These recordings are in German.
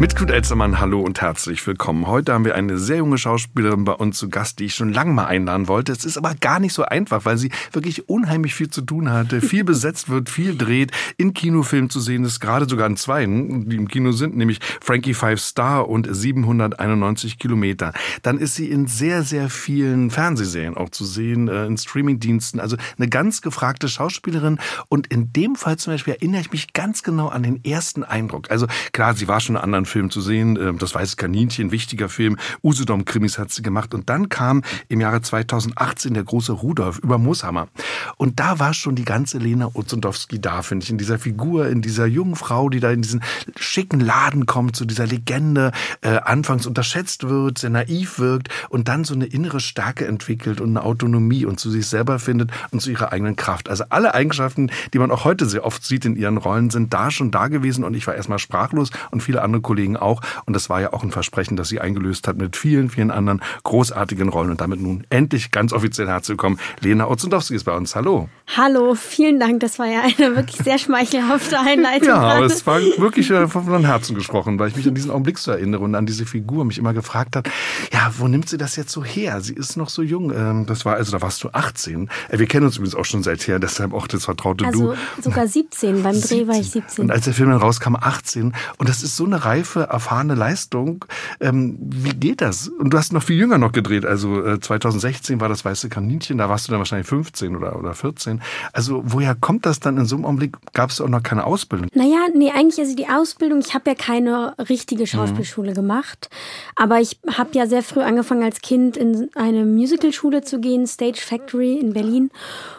Mit Knut Elzermann, hallo und herzlich willkommen. Heute haben wir eine sehr junge Schauspielerin bei uns zu Gast, die ich schon lange mal einladen wollte. Es ist aber gar nicht so einfach, weil sie wirklich unheimlich viel zu tun hatte, viel besetzt wird, viel dreht, in Kinofilmen zu sehen ist, gerade sogar in zwei, die im Kino sind, nämlich Frankie Five Star und 791 Kilometer. Dann ist sie in sehr, sehr vielen Fernsehserien auch zu sehen, äh, in Streamingdiensten. Also eine ganz gefragte Schauspielerin. Und in dem Fall zum Beispiel erinnere ich mich ganz genau an den ersten Eindruck. Also klar, sie war schon in anderen Film zu sehen. Ähm, das Weiße Kaninchen, wichtiger Film. Usedom-Krimis hat sie gemacht. Und dann kam im Jahre 2018 der große Rudolf über Mooshammer. Und da war schon die ganze Lena Ozundowski da, finde ich, in dieser Figur, in dieser jungen Frau, die da in diesen schicken Laden kommt, zu dieser Legende, äh, anfangs unterschätzt wird, sehr naiv wirkt und dann so eine innere Stärke entwickelt und eine Autonomie und zu sich selber findet und zu ihrer eigenen Kraft. Also alle Eigenschaften, die man auch heute sehr oft sieht in ihren Rollen, sind da schon da gewesen und ich war erstmal sprachlos und viele andere Kollegen Kollegen auch. Und das war ja auch ein Versprechen, das sie eingelöst hat mit vielen, vielen anderen großartigen Rollen. Und damit nun endlich ganz offiziell herzlich willkommen. Lena Otzendowski ist bei uns. Hallo. Hallo, vielen Dank. Das war ja eine wirklich sehr schmeichelhafte Einleitung. ja, aber es war wirklich äh, von Herzen gesprochen, weil ich mich an diesen Augenblick so erinnere und an diese Figur mich immer gefragt hat, ja, wo nimmt sie das jetzt so her? Sie ist noch so jung. Ähm, das war, also da warst du 18. Äh, wir kennen uns übrigens auch schon seit her, deshalb auch das vertraute also, Du. sogar 17. Beim Dreh war ich 17. Und als der Film dann rauskam, 18. Und das ist so eine Reife reife, erfahrene Leistung. Ähm, wie geht das? Und du hast noch viel jünger noch gedreht. Also äh, 2016 war das Weiße Kaninchen, da warst du dann wahrscheinlich 15 oder, oder 14. Also woher kommt das dann in so einem Augenblick? Gab es auch noch keine Ausbildung? Naja, nee, eigentlich also die Ausbildung, ich habe ja keine richtige Schauspielschule mhm. gemacht. Aber ich habe ja sehr früh angefangen als Kind in eine Musicalschule zu gehen, Stage Factory in Berlin.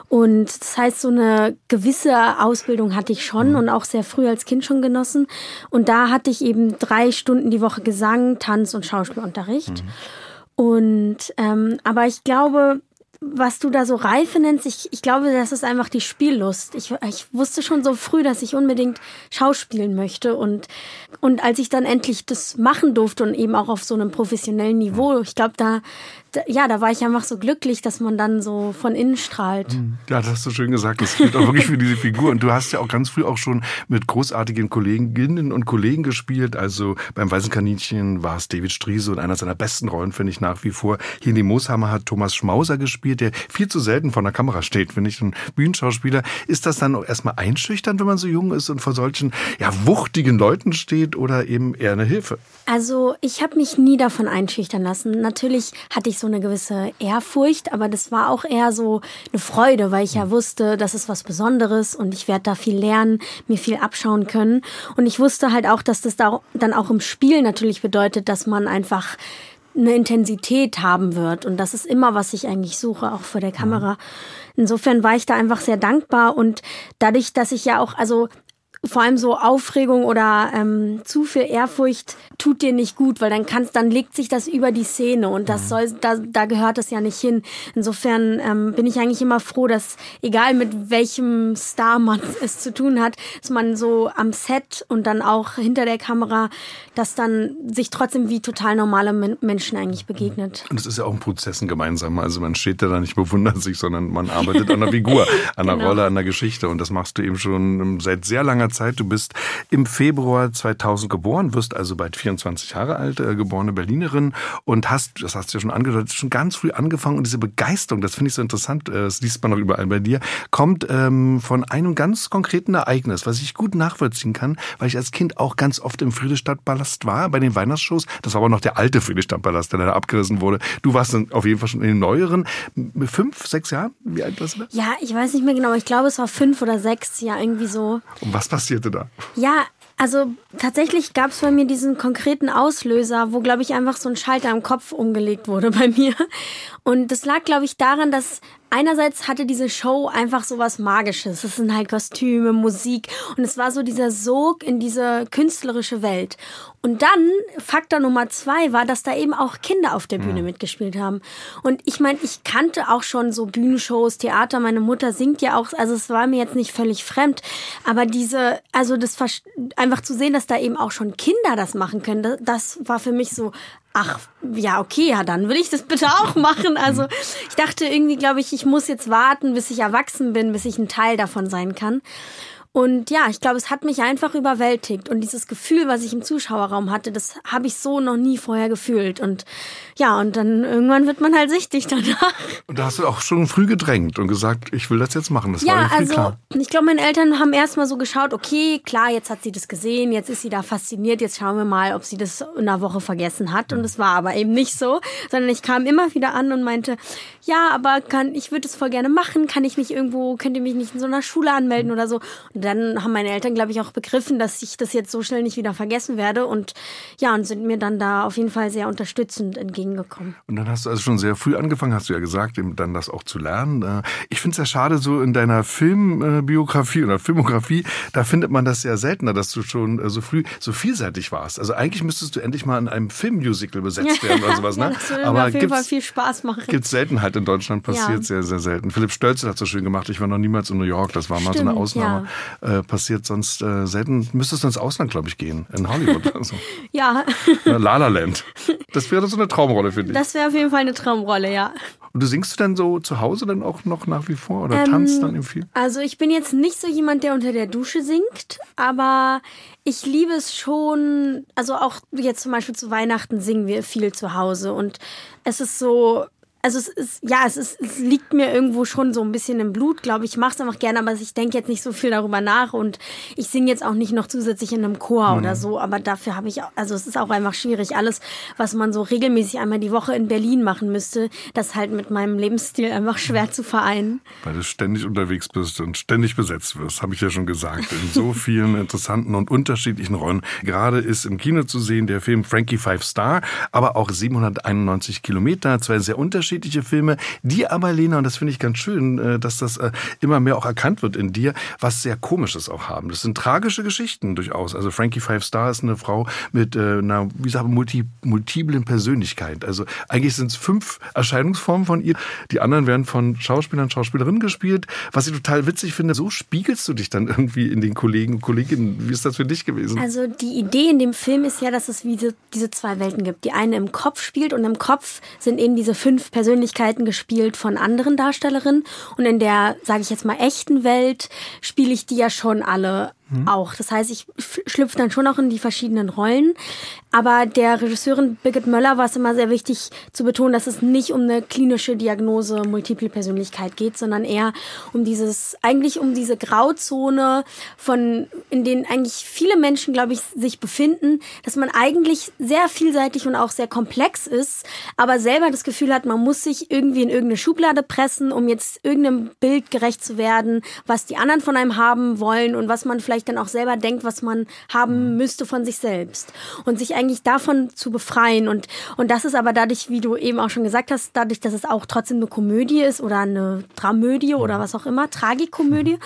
Und das heißt, so eine gewisse Ausbildung hatte ich schon mhm. und auch sehr früh als Kind schon genossen. Und da hatte ich eben drei Stunden die Woche Gesang, Tanz und Schauspielunterricht. Mhm. Und ähm, aber ich glaube, was du da so Reife nennst, ich, ich glaube, das ist einfach die Spiellust. Ich, ich wusste schon so früh, dass ich unbedingt schauspielen möchte. Und, und als ich dann endlich das machen durfte und eben auch auf so einem professionellen Niveau, ich glaube, da, ja, da war ich einfach so glücklich, dass man dann so von innen strahlt. Hm. Ja, das hast du schön gesagt. Das gilt auch wirklich für diese Figur. Und du hast ja auch ganz früh auch schon mit großartigen Kolleginnen und Kollegen gespielt. Also beim Weißen Kaninchen war es David Striese und einer seiner besten Rollen, finde ich nach wie vor. Hier in die Mooshammer hat Thomas Schmauser gespielt, der viel zu selten vor der Kamera steht, finde ich, ein Bühnenschauspieler. Ist das dann auch erstmal einschüchternd, wenn man so jung ist und vor solchen, ja, wuchtigen Leuten steht oder eben eher eine Hilfe? Also ich habe mich nie davon einschüchtern lassen. Natürlich hatte ich so eine gewisse Ehrfurcht, aber das war auch eher so eine Freude, weil ich ja wusste, das ist was Besonderes und ich werde da viel lernen, mir viel abschauen können. Und ich wusste halt auch, dass das da dann auch im Spiel natürlich bedeutet, dass man einfach eine Intensität haben wird. Und das ist immer, was ich eigentlich suche, auch vor der Kamera. Insofern war ich da einfach sehr dankbar und dadurch, dass ich ja auch, also vor allem so Aufregung oder ähm, zu viel Ehrfurcht tut dir nicht gut, weil dann kannst, dann legt sich das über die Szene und das mhm. soll, da, da gehört es ja nicht hin. Insofern ähm, bin ich eigentlich immer froh, dass egal mit welchem Star man es zu tun hat, dass man so am Set und dann auch hinter der Kamera, dass dann sich trotzdem wie total normale Menschen eigentlich begegnet. Und es ist ja auch ein Prozess ein gemeinsamer. Also man steht da nicht bewundert sich, sondern man arbeitet an der Figur, an der genau. Rolle, an der Geschichte und das machst du eben schon seit sehr langer Zeit. Du bist im Februar 2000 geboren, wirst also bald 24 Jahre alt, äh, geborene Berlinerin und hast, das hast du ja schon angedeutet, schon ganz früh angefangen und diese Begeisterung, das finde ich so interessant, äh, das liest man noch überall bei dir, kommt ähm, von einem ganz konkreten Ereignis, was ich gut nachvollziehen kann, weil ich als Kind auch ganz oft im Friedrichstadtpalast war, bei den Weihnachtsshows. Das war aber noch der alte Friedrichstadtpalast, der leider abgerissen wurde. Du warst dann auf jeden Fall schon in den neueren. Mit fünf, sechs Jahren? Wie alt warst du da? Ja, ich weiß nicht mehr genau. Ich glaube, es war fünf oder sechs, ja, irgendwie so. Und was passierte da? Ja, also tatsächlich gab es bei mir diesen konkreten Auslöser, wo, glaube ich, einfach so ein Schalter im Kopf umgelegt wurde bei mir. Und das lag, glaube ich, daran, dass einerseits hatte diese Show einfach so was Magisches. Es sind halt Kostüme, Musik und es war so dieser Sog in diese künstlerische Welt. Und dann, Faktor Nummer zwei war, dass da eben auch Kinder auf der Bühne mhm. mitgespielt haben. Und ich meine, ich kannte auch schon so Bühnenshows, Theater. Meine Mutter singt ja auch, also es war mir jetzt nicht völlig fremd. Aber diese, also das einfach zu sehen, dass da eben auch schon Kinder das machen können, das, das war für mich so ach, ja, okay, ja, dann will ich das bitte auch machen. Also ich dachte irgendwie, glaube ich, ich muss jetzt warten, bis ich erwachsen bin, bis ich ein Teil davon sein kann. Und ja, ich glaube, es hat mich einfach überwältigt. Und dieses Gefühl, was ich im Zuschauerraum hatte, das habe ich so noch nie vorher gefühlt. Und ja, und dann irgendwann wird man halt süchtig danach. Und da hast du auch schon früh gedrängt und gesagt, ich will das jetzt machen. Das ja, war also klar. ich glaube, meine Eltern haben erstmal so geschaut, okay, klar, jetzt hat sie das gesehen, jetzt ist sie da fasziniert, jetzt schauen wir mal, ob sie das in einer Woche vergessen hat. Und es war aber eben nicht so, sondern ich kam immer wieder an und meinte, ja, aber kann, ich würde es voll gerne machen, kann ich nicht irgendwo, könnt ihr mich nicht in so einer Schule anmelden oder so. Und dann haben meine Eltern, glaube ich, auch begriffen, dass ich das jetzt so schnell nicht wieder vergessen werde und ja, und sind mir dann da auf jeden Fall sehr unterstützend entgegengekommen. Und dann hast du also schon sehr früh angefangen, hast du ja gesagt, dann das auch zu lernen. Äh, ich finde es ja schade, so in deiner Filmbiografie oder Filmografie, da findet man das sehr seltener, dass du schon äh, so früh so vielseitig warst. Also eigentlich müsstest du endlich mal in einem Filmmusical besetzt werden oder sowas, ne? ja, das würde Aber auf jeden Fall viel Spaß machen. Gibt's selten halt in Deutschland, passiert ja. sehr, sehr selten. Philipp Stölzel hat so schön gemacht, ich war noch niemals in New York, das war mal Stimmt, so eine Ausnahme. Äh, passiert sonst äh, selten. Müsstest du ins Ausland, glaube ich, gehen. In Hollywood oder so. ja. La La Land. Das wäre so eine Traumrolle für dich. Das wäre auf jeden Fall eine Traumrolle, ja. Und du singst du dann so zu Hause dann auch noch nach wie vor oder ähm, tanzt dann irgendwie viel? Also ich bin jetzt nicht so jemand, der unter der Dusche singt, aber ich liebe es schon, also auch jetzt zum Beispiel zu Weihnachten singen wir viel zu Hause und es ist so, also es ist, ja, es, ist, es liegt mir irgendwo schon so ein bisschen im Blut, glaube ich. Ich mache es einfach gerne, aber ich denke jetzt nicht so viel darüber nach und ich singe jetzt auch nicht noch zusätzlich in einem Chor mhm. oder so, aber dafür habe ich, auch, also es ist auch einfach schwierig. Alles, was man so regelmäßig einmal die Woche in Berlin machen müsste, das halt mit meinem Lebensstil einfach schwer zu vereinen. Weil du ständig unterwegs bist und ständig besetzt wirst, habe ich ja schon gesagt, in so vielen interessanten und unterschiedlichen Rollen. Gerade ist im Kino zu sehen der Film Frankie Five Star, aber auch 791 Kilometer, zwei sehr unterschiedliche unterschiedliche Filme, die aber, Lena, und das finde ich ganz schön, äh, dass das äh, immer mehr auch erkannt wird in dir, was sehr Komisches auch haben. Das sind tragische Geschichten durchaus. Also Frankie Five Star ist eine Frau mit äh, einer, wie sagen, multi, multiplen Persönlichkeit. Also eigentlich sind es fünf Erscheinungsformen von ihr. Die anderen werden von Schauspielern, Schauspielerinnen gespielt. Was ich total witzig finde, so spiegelst du dich dann irgendwie in den Kollegen und Kolleginnen. Wie ist das für dich gewesen? Also die Idee in dem Film ist ja, dass es wie diese, diese zwei Welten gibt. Die eine im Kopf spielt und im Kopf sind eben diese fünf Persönlichkeiten Persönlichkeiten gespielt von anderen Darstellerinnen. Und in der, sage ich jetzt mal, echten Welt spiele ich die ja schon alle mhm. auch. Das heißt, ich schlüpfe dann schon auch in die verschiedenen Rollen. Aber der Regisseurin Birgit Möller war es immer sehr wichtig zu betonen, dass es nicht um eine klinische Diagnose Multiple Persönlichkeit geht, sondern eher um dieses, eigentlich um diese Grauzone von, in denen eigentlich viele Menschen, glaube ich, sich befinden, dass man eigentlich sehr vielseitig und auch sehr komplex ist, aber selber das Gefühl hat, man muss sich irgendwie in irgendeine Schublade pressen, um jetzt irgendeinem Bild gerecht zu werden, was die anderen von einem haben wollen und was man vielleicht dann auch selber denkt, was man haben mhm. müsste von sich selbst. Und sich eigentlich davon zu befreien. Und, und das ist aber dadurch, wie du eben auch schon gesagt hast, dadurch, dass es auch trotzdem eine Komödie ist oder eine Dramödie oder was auch immer, Tragikomödie,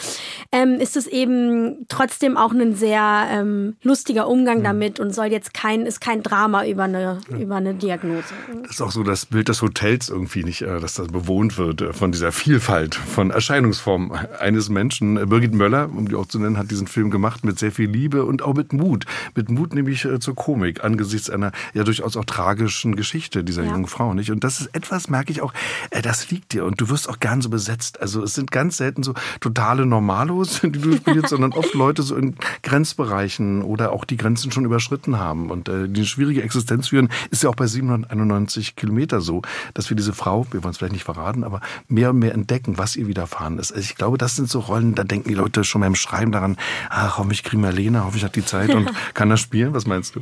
ähm, ist es eben trotzdem auch ein sehr ähm, lustiger Umgang damit und soll jetzt kein, ist kein Drama über eine, über eine Diagnose. Das ist auch so das Bild des Hotels irgendwie nicht, äh, dass das bewohnt wird äh, von dieser Vielfalt von Erscheinungsformen eines Menschen. Birgit Möller, um die auch zu nennen, hat diesen Film gemacht mit sehr viel Liebe und auch mit Mut. Mit Mut nämlich äh, zur Komik angesichts einer ja durchaus auch tragischen Geschichte dieser ja. jungen Frau, nicht? Und das ist etwas, merke ich auch, äh, das liegt dir und du wirst auch gern so besetzt. Also es sind ganz selten so totale Normalos, die du spielst, sondern oft Leute so in Grenzbereichen oder auch die Grenzen schon überschritten haben und äh, die eine schwierige Existenz führen, ist ja auch bei 791 Kilometer so, dass wir diese Frau, wir wollen es vielleicht nicht verraten, aber mehr und mehr entdecken, was ihr widerfahren ist. Also ich glaube, das sind so Rollen, da denken die Leute schon beim Schreiben daran, ach, hoffentlich kriegen wir Lena, hoffentlich hat die Zeit und kann das spielen. Was meinst du?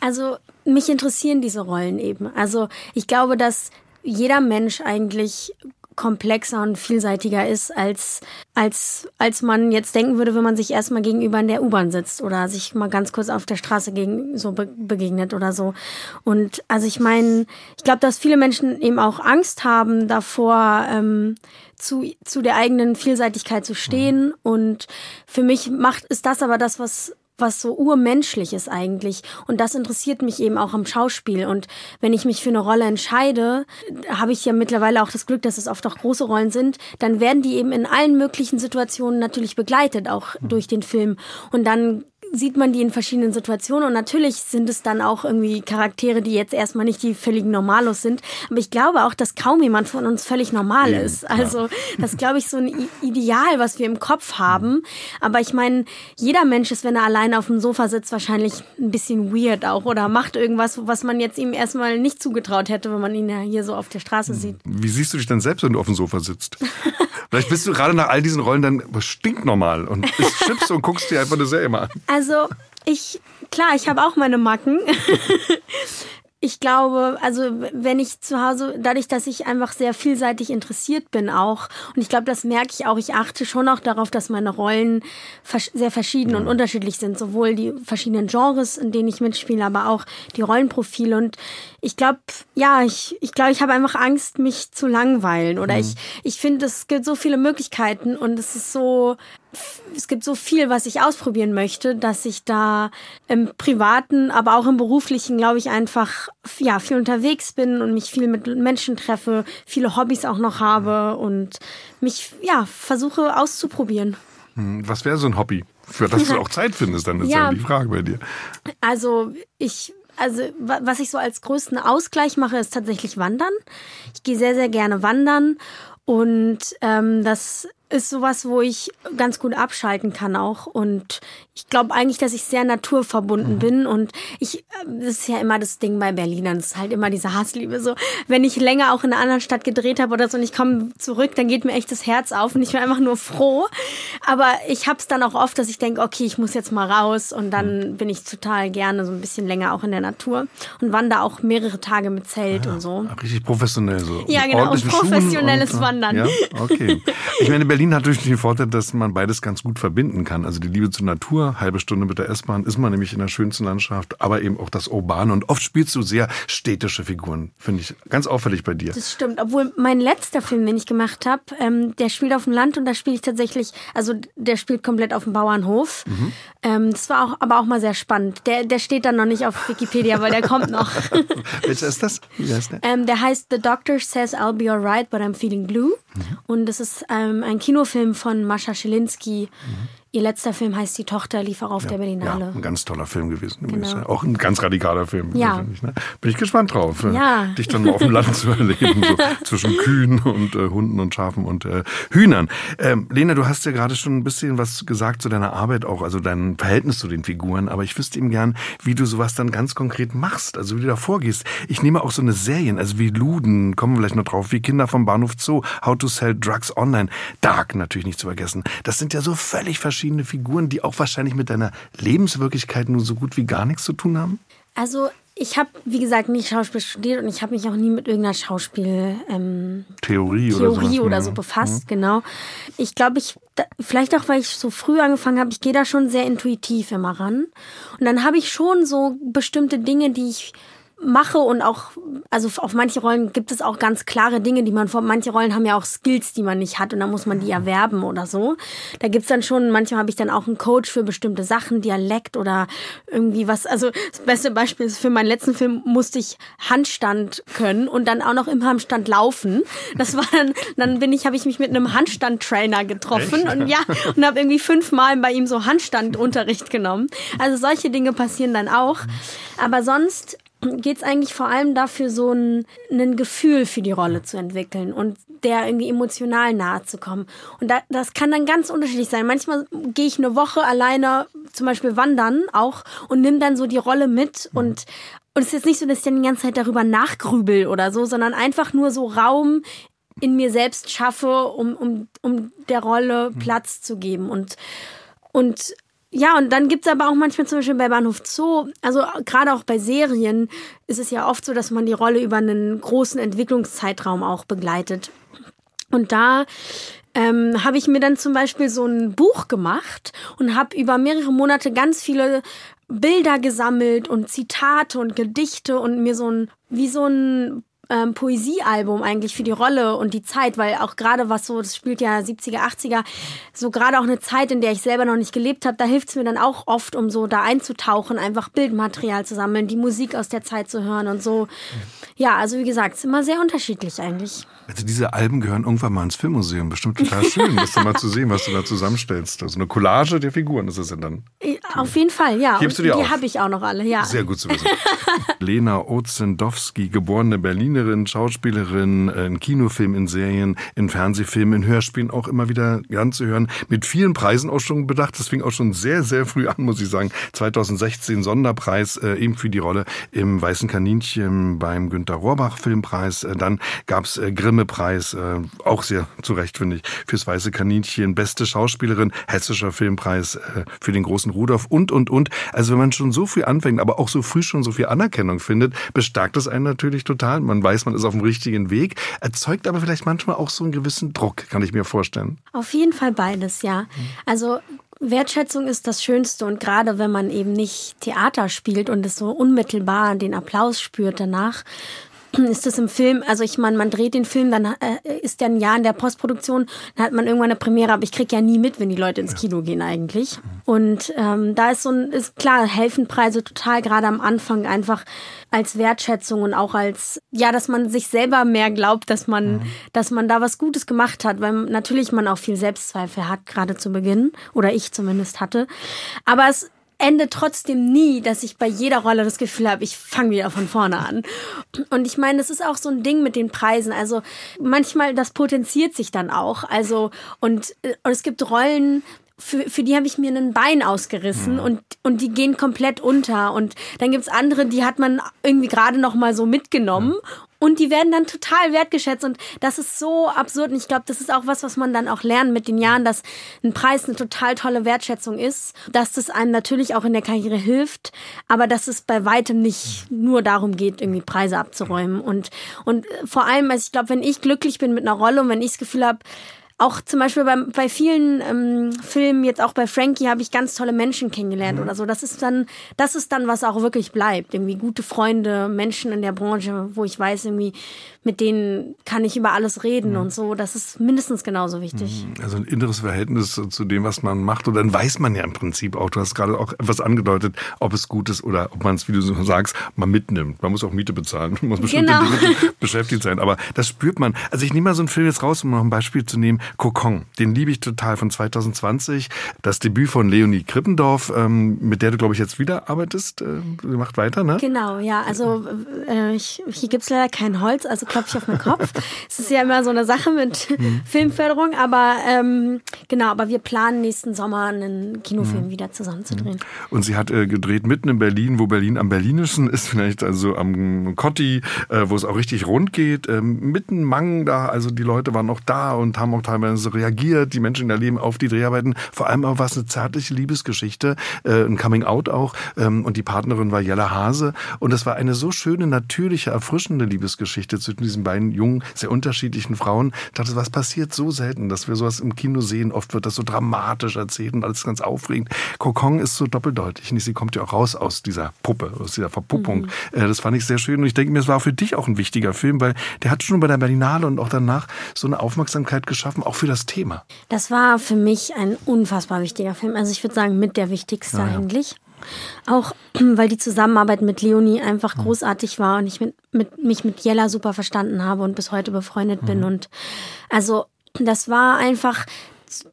Also mich interessieren diese Rollen eben. Also ich glaube, dass jeder Mensch eigentlich komplexer und vielseitiger ist, als, als, als man jetzt denken würde, wenn man sich erstmal gegenüber in der U-Bahn sitzt oder sich mal ganz kurz auf der Straße gegen, so be begegnet oder so. Und also ich meine, ich glaube, dass viele Menschen eben auch Angst haben davor, ähm, zu, zu der eigenen Vielseitigkeit zu stehen. Mhm. Und für mich macht, ist das aber das, was was so urmenschlich ist eigentlich. Und das interessiert mich eben auch am Schauspiel. Und wenn ich mich für eine Rolle entscheide, habe ich ja mittlerweile auch das Glück, dass es oft auch große Rollen sind, dann werden die eben in allen möglichen Situationen natürlich begleitet, auch mhm. durch den Film. Und dann sieht man die in verschiedenen Situationen und natürlich sind es dann auch irgendwie Charaktere, die jetzt erstmal nicht die völligen Normalos sind. Aber ich glaube auch, dass kaum jemand von uns völlig normal ist. Also das glaube ich so ein Ideal, was wir im Kopf haben. Aber ich meine, jeder Mensch ist, wenn er alleine auf dem Sofa sitzt, wahrscheinlich ein bisschen weird auch oder macht irgendwas, was man jetzt ihm erstmal nicht zugetraut hätte, wenn man ihn ja hier so auf der Straße sieht. Wie siehst du dich denn selbst, wenn du auf dem Sofa sitzt? Vielleicht bist du gerade nach all diesen Rollen dann stinknormal und isst Chips und guckst dir einfach eine Serie mal an. Also ich, klar, ich habe auch meine Macken. ich glaube, also wenn ich zu Hause, dadurch, dass ich einfach sehr vielseitig interessiert bin auch, und ich glaube, das merke ich auch, ich achte schon auch darauf, dass meine Rollen sehr verschieden und unterschiedlich sind, sowohl die verschiedenen Genres, in denen ich mitspiele, aber auch die Rollenprofile. Und ich glaube, ja, ich, ich glaube, ich habe einfach Angst, mich zu langweilen. Oder mhm. ich, ich finde, es gibt so viele Möglichkeiten und es ist so, es gibt so viel, was ich ausprobieren möchte, dass ich da im privaten, aber auch im beruflichen, glaube ich, einfach ja viel unterwegs bin und mich viel mit Menschen treffe, viele Hobbys auch noch habe und mich ja versuche auszuprobieren. Hm, was wäre so ein Hobby, für das du auch Zeit findest? Dann ist ja, ja die Frage bei dir. Also ich also was ich so als größten Ausgleich mache, ist tatsächlich Wandern. Ich gehe sehr, sehr gerne wandern und ähm, das ist sowas, wo ich ganz gut abschalten kann auch. Und ich glaube eigentlich, dass ich sehr naturverbunden mhm. bin. Und ich, das ist ja immer das Ding bei Berlinern. Das ist halt immer diese Hassliebe. So, wenn ich länger auch in einer anderen Stadt gedreht habe oder so und ich komme zurück, dann geht mir echt das Herz auf und ich bin einfach nur froh. Aber ich habe es dann auch oft, dass ich denke, okay, ich muss jetzt mal raus. Und dann mhm. bin ich total gerne so ein bisschen länger auch in der Natur und wandere auch mehrere Tage mit Zelt ja, und so. Richtig professionell so. Ja, genau. Professionelles und, Wandern. Ja, okay. Ich meine, Berlin Berlin hat durch den Vorteil, dass man beides ganz gut verbinden kann. Also die Liebe zur Natur, halbe Stunde mit der S-Bahn ist man nämlich in der schönsten Landschaft, aber eben auch das Urbane. Und oft spielst du sehr städtische Figuren, finde ich ganz auffällig bei dir. Das stimmt, obwohl mein letzter Film, den ich gemacht habe, ähm, der spielt auf dem Land und da spiele ich tatsächlich, also der spielt komplett auf dem Bauernhof. Mhm. Ähm, das war auch, aber auch mal sehr spannend. Der, der steht dann noch nicht auf Wikipedia, weil der kommt noch. Welcher ist das? Wie heißt der? Ähm, der heißt The Doctor Says I'll Be Alright, but I'm Feeling Blue. Mhm. Und das ist ähm, ein Kinofilm von Mascha Schilinski. Mhm. Ihr letzter Film heißt Die Tochter lief auch auf ja, der Berlinale. Ja, ein ganz toller Film gewesen. Genau. Auch ein ganz radikaler Film. Ja. Ich, ne? Bin ich gespannt drauf, äh, ja. dich dann mal auf dem Land zu erleben, so zwischen Kühen und äh, Hunden und Schafen und äh, Hühnern. Ähm, Lena, du hast ja gerade schon ein bisschen was gesagt zu deiner Arbeit auch, also dein Verhältnis zu den Figuren, aber ich wüsste eben gern, wie du sowas dann ganz konkret machst, also wie du da vorgehst. Ich nehme auch so eine Serien, also wie Luden, kommen wir vielleicht noch drauf, wie Kinder vom Bahnhof Zoo, How to Sell Drugs Online, Dark natürlich nicht zu vergessen. Das sind ja so völlig verschiedene Figuren, die auch wahrscheinlich mit deiner Lebenswirklichkeit nur so gut wie gar nichts zu tun haben? Also ich habe, wie gesagt, nicht Schauspiel studiert und ich habe mich auch nie mit irgendeiner Schauspiel ähm, Theorie, Theorie oder, oder so befasst, mhm. genau. Ich glaube, ich vielleicht auch, weil ich so früh angefangen habe, ich gehe da schon sehr intuitiv immer ran. Und dann habe ich schon so bestimmte Dinge, die ich mache und auch, also auf manche Rollen gibt es auch ganz klare Dinge, die man vor, manche Rollen haben ja auch Skills, die man nicht hat und dann muss man die erwerben oder so. Da gibt's dann schon, manchmal habe ich dann auch einen Coach für bestimmte Sachen, Dialekt oder irgendwie was. Also das beste Beispiel ist, für meinen letzten Film musste ich Handstand können und dann auch noch im Handstand laufen. Das war dann, dann bin ich, habe ich mich mit einem Handstand-Trainer getroffen Echt? und ja, und habe irgendwie fünfmal bei ihm so Handstandunterricht genommen. Also solche Dinge passieren dann auch. Aber sonst geht es eigentlich vor allem dafür, so ein, ein Gefühl für die Rolle zu entwickeln und der irgendwie emotional nahe zu kommen. Und da, das kann dann ganz unterschiedlich sein. Manchmal gehe ich eine Woche alleine zum Beispiel wandern auch und nimm dann so die Rolle mit und und es ist jetzt nicht so, dass ich dann die ganze Zeit darüber nachgrübel oder so, sondern einfach nur so Raum in mir selbst schaffe, um, um, um der Rolle Platz zu geben. Und, und ja, und dann gibt's aber auch manchmal zum Beispiel bei Bahnhof Zoo, also gerade auch bei Serien ist es ja oft so, dass man die Rolle über einen großen Entwicklungszeitraum auch begleitet. Und da ähm, habe ich mir dann zum Beispiel so ein Buch gemacht und habe über mehrere Monate ganz viele Bilder gesammelt und Zitate und Gedichte und mir so ein, wie so ein ähm, Poesiealbum eigentlich für die Rolle und die Zeit, weil auch gerade was so, das spielt ja 70er, 80er, so gerade auch eine Zeit, in der ich selber noch nicht gelebt habe, da hilft es mir dann auch oft, um so da einzutauchen, einfach Bildmaterial zu sammeln, die Musik aus der Zeit zu hören und so. Ja, also wie gesagt, es ist immer sehr unterschiedlich eigentlich. Also diese Alben gehören irgendwann mal ins Filmmuseum. Bestimmt total schön, das mal zu sehen, was du da zusammenstellst. Also eine Collage der Figuren ist es ja dann. Auf jeden Fall, ja. Hebst du dir die habe ich auch noch alle, ja. Sehr gut zu wissen. Lena Ozendowski, geborene Berlinerin, Schauspielerin, äh, in Kinofilmen, in Serien, in Fernsehfilmen, in Hörspielen auch immer wieder gern zu hören. Mit vielen Preisen auch schon bedacht. Das fing auch schon sehr, sehr früh an, muss ich sagen. 2016 Sonderpreis äh, eben für die Rolle im Weißen Kaninchen beim Günter Rohrbach Filmpreis. Äh, dann gab's äh, Grimme-Preis, äh, auch sehr zu finde ich, fürs Weiße Kaninchen. Beste Schauspielerin, Hessischer Filmpreis äh, für den großen Rudolf und, und, und. Also wenn man schon so früh anfängt, aber auch so früh schon so viel Anerkennung findet, bestärkt das einen natürlich total. Man weiß, man ist auf dem richtigen Weg, erzeugt aber vielleicht manchmal auch so einen gewissen Druck, kann ich mir vorstellen. Auf jeden Fall beides, ja. Also Wertschätzung ist das Schönste und gerade wenn man eben nicht Theater spielt und es so unmittelbar den Applaus spürt danach, ist das im Film, also ich meine, man dreht den Film, dann äh, ist der ein Jahr in der Postproduktion, dann hat man irgendwann eine Premiere, aber ich krieg ja nie mit, wenn die Leute ins Kino gehen eigentlich. Und ähm, da ist so ein, ist klar, helfen Preise total gerade am Anfang einfach als Wertschätzung und auch als, ja, dass man sich selber mehr glaubt, dass man, dass man da was Gutes gemacht hat, weil natürlich man auch viel Selbstzweifel hat, gerade zu Beginn, oder ich zumindest hatte. Aber es endet trotzdem nie, dass ich bei jeder Rolle das Gefühl habe, ich fange wieder von vorne an. Und ich meine, das ist auch so ein Ding mit den Preisen. Also manchmal, das potenziert sich dann auch. Also, und, äh, und es gibt Rollen, für, für die habe ich mir ein Bein ausgerissen und, und die gehen komplett unter. Und dann gibt's andere, die hat man irgendwie gerade noch mal so mitgenommen. Und die werden dann total wertgeschätzt. Und das ist so absurd. Und ich glaube, das ist auch was, was man dann auch lernt mit den Jahren, dass ein Preis eine total tolle Wertschätzung ist. Dass das einem natürlich auch in der Karriere hilft. Aber dass es bei weitem nicht nur darum geht, irgendwie Preise abzuräumen. Und, und vor allem, also ich glaube, wenn ich glücklich bin mit einer Rolle und wenn ich das Gefühl habe, auch zum Beispiel bei, bei vielen ähm, Filmen, jetzt auch bei Frankie, habe ich ganz tolle Menschen kennengelernt oder so. Das ist dann, das ist dann, was auch wirklich bleibt. Irgendwie gute Freunde, Menschen in der Branche, wo ich weiß, irgendwie, mit denen kann ich über alles reden und so. Das ist mindestens genauso wichtig. Also ein inneres Verhältnis zu dem, was man macht. Und dann weiß man ja im Prinzip auch, du hast gerade auch etwas angedeutet, ob es gut ist oder ob man es, wie du so sagst, mal mitnimmt. Man muss auch Miete bezahlen, man muss bestimmte Genau. Beschäftigt sein. Aber das spürt man. Also ich nehme mal so einen Film jetzt raus, um noch ein Beispiel zu nehmen. Kokon, den liebe ich total von 2020. Das Debüt von Leonie Krippendorf, ähm, mit der du, glaube ich, jetzt wieder arbeitest. Äh, sie macht weiter, ne? Genau, ja. Also äh, ich, hier gibt's leider kein Holz, also klopfe ich auf meinen Kopf. Es ist ja immer so eine Sache mit Filmförderung, aber ähm, genau, aber wir planen nächsten Sommer einen Kinofilm wieder zusammen zu drehen. Und sie hat äh, gedreht mitten in Berlin, wo Berlin am Berlinischen ist, vielleicht also am Kotti, äh, wo es auch richtig rund geht. Ähm, mitten Mang da, also die Leute waren auch da und haben auch teilweise reagiert, die Menschen erleben auf die Dreharbeiten. Vor allem aber war es eine zärtliche Liebesgeschichte, äh, ein Coming Out auch. Ähm, und die Partnerin war Jella Hase. Und es war eine so schöne, natürliche, erfrischende Liebesgeschichte zwischen diesen beiden jungen, sehr unterschiedlichen Frauen. Ich dachte, was passiert so selten, dass wir sowas im Kino sehen. Oft wird das so dramatisch erzählt und alles ganz aufregend. Kokon ist so doppeldeutig. Sie kommt ja auch raus aus dieser Puppe, aus dieser Verpuppung. Äh, Das fand ich sehr schön. Und ich denke mir, es war für dich auch ein wichtiger Film, weil der hat schon bei der Berlinale und auch danach so eine Aufmerksamkeit geschaffen, auch für das Thema. Das war für mich ein unfassbar wichtiger Film. Also ich würde sagen, mit der wichtigste Ja, ja. eigentlich. Auch weil die Zusammenarbeit mit Leonie einfach großartig war und ich mit, mit, mich mit Jella super verstanden habe und bis heute befreundet bin. Und also das war einfach,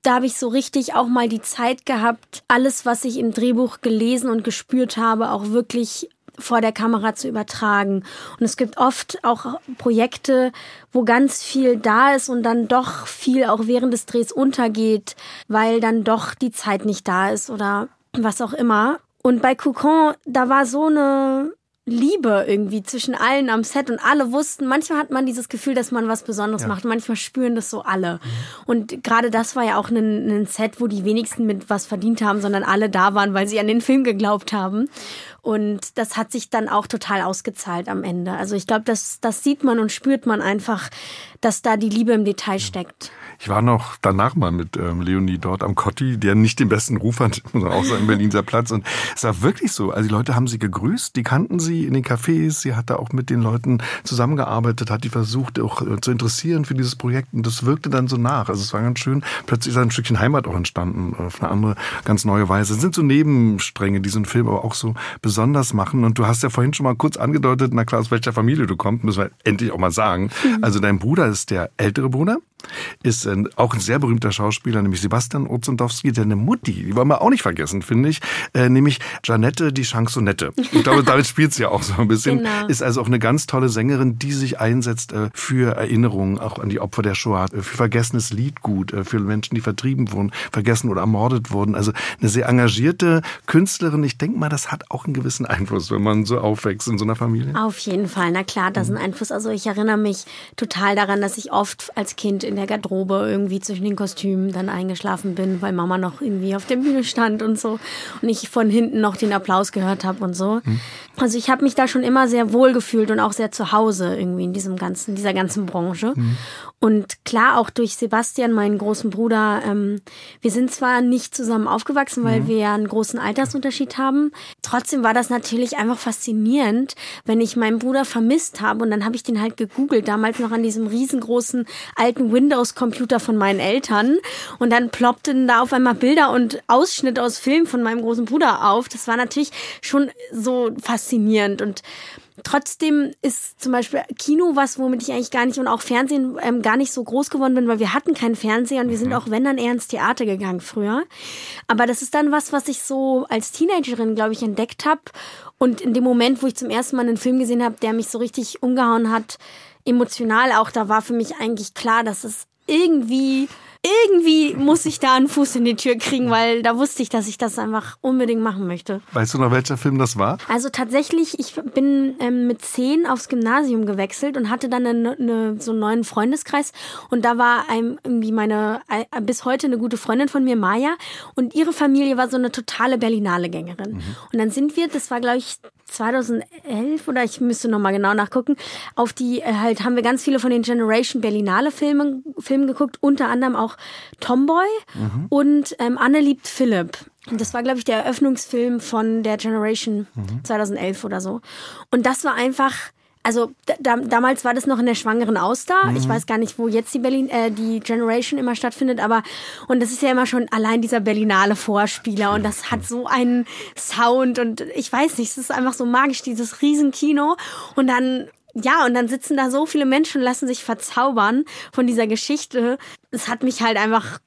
da habe ich so richtig auch mal die Zeit gehabt, alles, was ich im Drehbuch gelesen und gespürt habe, auch wirklich vor der Kamera zu übertragen. Und es gibt oft auch Projekte, wo ganz viel da ist und dann doch viel auch während des Drehs untergeht, weil dann doch die Zeit nicht da ist oder was auch immer. Und bei Coucon, da war so eine Liebe irgendwie zwischen allen am Set und alle wussten, manchmal hat man dieses Gefühl, dass man was Besonderes macht, manchmal spüren das so alle. Und gerade das war ja auch ein, ein Set, wo die wenigsten mit was verdient haben, sondern alle da waren, weil sie an den Film geglaubt haben. Und das hat sich dann auch total ausgezahlt am Ende. Also ich glaube, das, das sieht man und spürt man einfach, dass da die Liebe im Detail steckt. Ich war noch danach mal mit ähm, Leonie dort am Kotti, der nicht den besten Ruf hat, muss man auch sagen, in Berlin sehr Platz. Und es war wirklich so. Also die Leute haben sie gegrüßt, die kannten sie in den Cafés, sie hat da auch mit den Leuten zusammengearbeitet, hat die versucht auch äh, zu interessieren für dieses Projekt und das wirkte dann so nach. Also es war ganz schön. Plötzlich ist ein Stückchen Heimat auch entstanden, auf eine andere, ganz neue Weise. Es sind so Nebenstränge, die so einen Film aber auch so besonders machen. Und du hast ja vorhin schon mal kurz angedeutet, na klar, aus welcher Familie du kommst, müssen wir endlich auch mal sagen. Also dein Bruder ist der ältere Bruder ist äh, auch ein sehr berühmter Schauspieler, nämlich Sebastian Orzendowski, der eine Mutti, die wollen wir auch nicht vergessen, finde ich, äh, nämlich Janette die Chansonette. Ich glaube, damit spielt sie ja auch so ein bisschen. Genau. Ist also auch eine ganz tolle Sängerin, die sich einsetzt äh, für Erinnerungen, auch an die Opfer der Shoah, äh, für vergessenes Liedgut, äh, für Menschen, die vertrieben wurden, vergessen oder ermordet wurden. Also eine sehr engagierte Künstlerin. Ich denke mal, das hat auch einen gewissen Einfluss, wenn man so aufwächst in so einer Familie. Auf jeden Fall, na klar, das ist ein Einfluss. Also ich erinnere mich total daran, dass ich oft als Kind in der Garderobe irgendwie zwischen den Kostümen dann eingeschlafen bin, weil Mama noch irgendwie auf der Bühne stand und so und ich von hinten noch den Applaus gehört habe und so. Mhm. Also ich habe mich da schon immer sehr wohl gefühlt und auch sehr zu Hause irgendwie in diesem ganzen, dieser ganzen Branche. Mhm. Und klar, auch durch Sebastian, meinen großen Bruder, ähm, wir sind zwar nicht zusammen aufgewachsen, weil mhm. wir ja einen großen Altersunterschied haben. Trotzdem war das natürlich einfach faszinierend, wenn ich meinen Bruder vermisst habe. Und dann habe ich den halt gegoogelt, damals noch an diesem riesengroßen alten Windows-Computer von meinen Eltern. Und dann ploppten da auf einmal Bilder und Ausschnitte aus Filmen von meinem großen Bruder auf. Das war natürlich schon so faszinierend. Und Trotzdem ist zum Beispiel Kino was, womit ich eigentlich gar nicht und auch Fernsehen ähm, gar nicht so groß geworden bin, weil wir hatten keinen Fernseher und wir sind mhm. auch, wenn dann eher ins Theater gegangen früher. Aber das ist dann was, was ich so als Teenagerin, glaube ich, entdeckt habe. Und in dem Moment, wo ich zum ersten Mal einen Film gesehen habe, der mich so richtig umgehauen hat, emotional auch, da war für mich eigentlich klar, dass es irgendwie irgendwie muss ich da einen Fuß in die Tür kriegen, weil da wusste ich, dass ich das einfach unbedingt machen möchte. Weißt du noch, welcher Film das war? Also tatsächlich, ich bin ähm, mit zehn aufs Gymnasium gewechselt und hatte dann eine, eine, so einen neuen Freundeskreis. Und da war einem irgendwie meine, äh, bis heute eine gute Freundin von mir, Maya. Und ihre Familie war so eine totale Berlinale-Gängerin. Mhm. Und dann sind wir, das war glaube ich 2011 oder ich müsste noch mal genau nachgucken, auf die äh, halt haben wir ganz viele von den Generation Berlinale Filmen, Filmen geguckt, unter anderem auch Tomboy mhm. und ähm, Anne liebt Philipp. Das war, glaube ich, der Eröffnungsfilm von der Generation mhm. 2011 oder so. Und das war einfach, also da, damals war das noch in der schwangeren Auster. Mhm. Ich weiß gar nicht, wo jetzt die Berlin, äh, die Generation immer stattfindet, aber und das ist ja immer schon allein dieser Berlinale Vorspieler und das hat so einen Sound und ich weiß nicht, es ist einfach so magisch, dieses Riesenkino und dann ja, und dann sitzen da so viele Menschen, lassen sich verzaubern von dieser Geschichte. Es hat mich halt einfach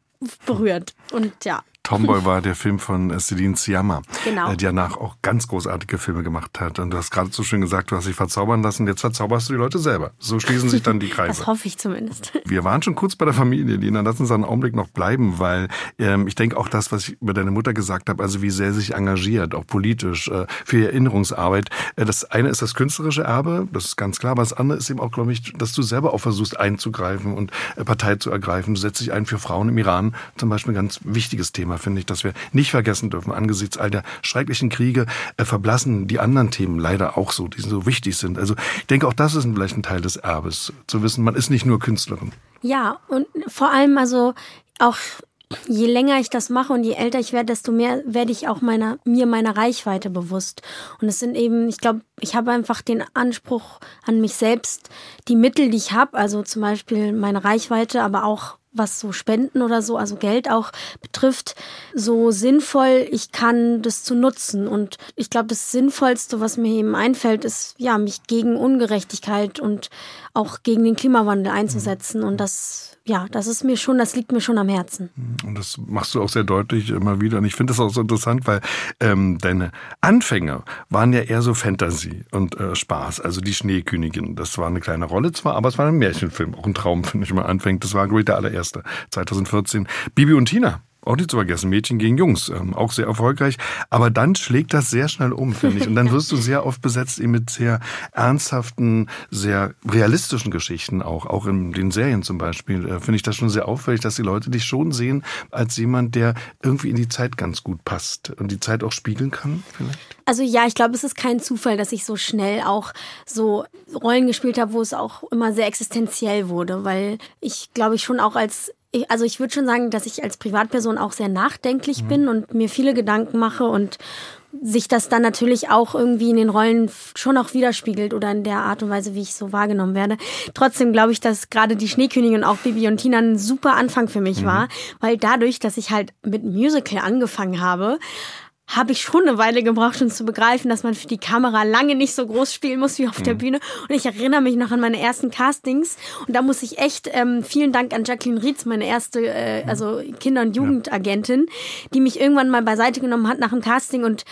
berührt. Und ja. Tomboy war der Film von Celine Sciamma, genau. Äh, die danach auch ganz großartige Filme gemacht hat. Und du hast gerade so schön gesagt, du hast dich verzaubern lassen, jetzt verzauberst du die Leute selber. So schließen sich dann die Kreise. Das hoffe ich zumindest. Wir waren schon kurz bei der Familie, Lina. Lass uns einen Augenblick noch bleiben, weil ähm, ich denke auch das, was ich über deine Mutter gesagt habe, also wie sehr sie sich engagiert, auch politisch, äh, für ihre Erinnerungsarbeit. Äh, das eine ist das künstlerische Erbe, das ist ganz klar. Aber das andere ist eben auch, glaube ich, dass du selber auch versuchst einzugreifen und äh, Partei zu ergreifen. Du setzt dich ein für Frauen im Iran, zum Beispiel ein ganz wichtiges Thema finde ich, dass wir nicht vergessen dürfen. Angesichts all der schrecklichen Kriege äh, verblassen die anderen Themen leider auch so, die so wichtig sind. Also ich denke, auch das ist vielleicht ein Teil des Erbes, zu wissen, man ist nicht nur Künstlerin. Ja, und vor allem also auch je länger ich das mache und je älter ich werde, desto mehr werde ich auch meiner, mir meiner Reichweite bewusst. Und es sind eben, ich glaube, ich habe einfach den Anspruch an mich selbst, die Mittel, die ich habe, also zum Beispiel meine Reichweite, aber auch was so Spenden oder so, also Geld auch betrifft, so sinnvoll ich kann, das zu nutzen. Und ich glaube, das Sinnvollste, was mir eben einfällt, ist, ja, mich gegen Ungerechtigkeit und auch gegen den Klimawandel einzusetzen. Und das ja, das ist mir schon, das liegt mir schon am Herzen. Und das machst du auch sehr deutlich immer wieder. Und ich finde das auch so interessant, weil ähm, deine Anfänge waren ja eher so Fantasy und äh, Spaß. Also die Schneekönigin, das war eine kleine Rolle zwar, aber es war ein Märchenfilm, auch ein Traum, finde ich mal anfängt. Das war, ich, der allererste, 2014. Bibi und Tina auch nicht zu vergessen, Mädchen gegen Jungs, ähm, auch sehr erfolgreich. Aber dann schlägt das sehr schnell um, finde ich. Und dann wirst du sehr oft besetzt eben mit sehr ernsthaften, sehr realistischen Geschichten auch. Auch in den Serien zum Beispiel äh, finde ich das schon sehr auffällig, dass die Leute dich schon sehen als jemand, der irgendwie in die Zeit ganz gut passt und die Zeit auch spiegeln kann, vielleicht. Also ja, ich glaube, es ist kein Zufall, dass ich so schnell auch so Rollen gespielt habe, wo es auch immer sehr existenziell wurde, weil ich glaube ich schon auch als ich, also ich würde schon sagen, dass ich als Privatperson auch sehr nachdenklich mhm. bin und mir viele Gedanken mache und sich das dann natürlich auch irgendwie in den Rollen schon auch widerspiegelt oder in der Art und Weise, wie ich so wahrgenommen werde. Trotzdem glaube ich, dass gerade die Schneekönigin auch Bibi und Tina ein super Anfang für mich mhm. war, weil dadurch, dass ich halt mit Musical angefangen habe, habe ich schon eine Weile gebraucht, schon zu begreifen, dass man für die Kamera lange nicht so groß spielen muss wie auf mhm. der Bühne. Und ich erinnere mich noch an meine ersten Castings. Und da muss ich echt ähm, vielen Dank an Jacqueline Rietz, meine erste äh, also Kinder- und Jugendagentin, die mich irgendwann mal beiseite genommen hat nach dem Casting und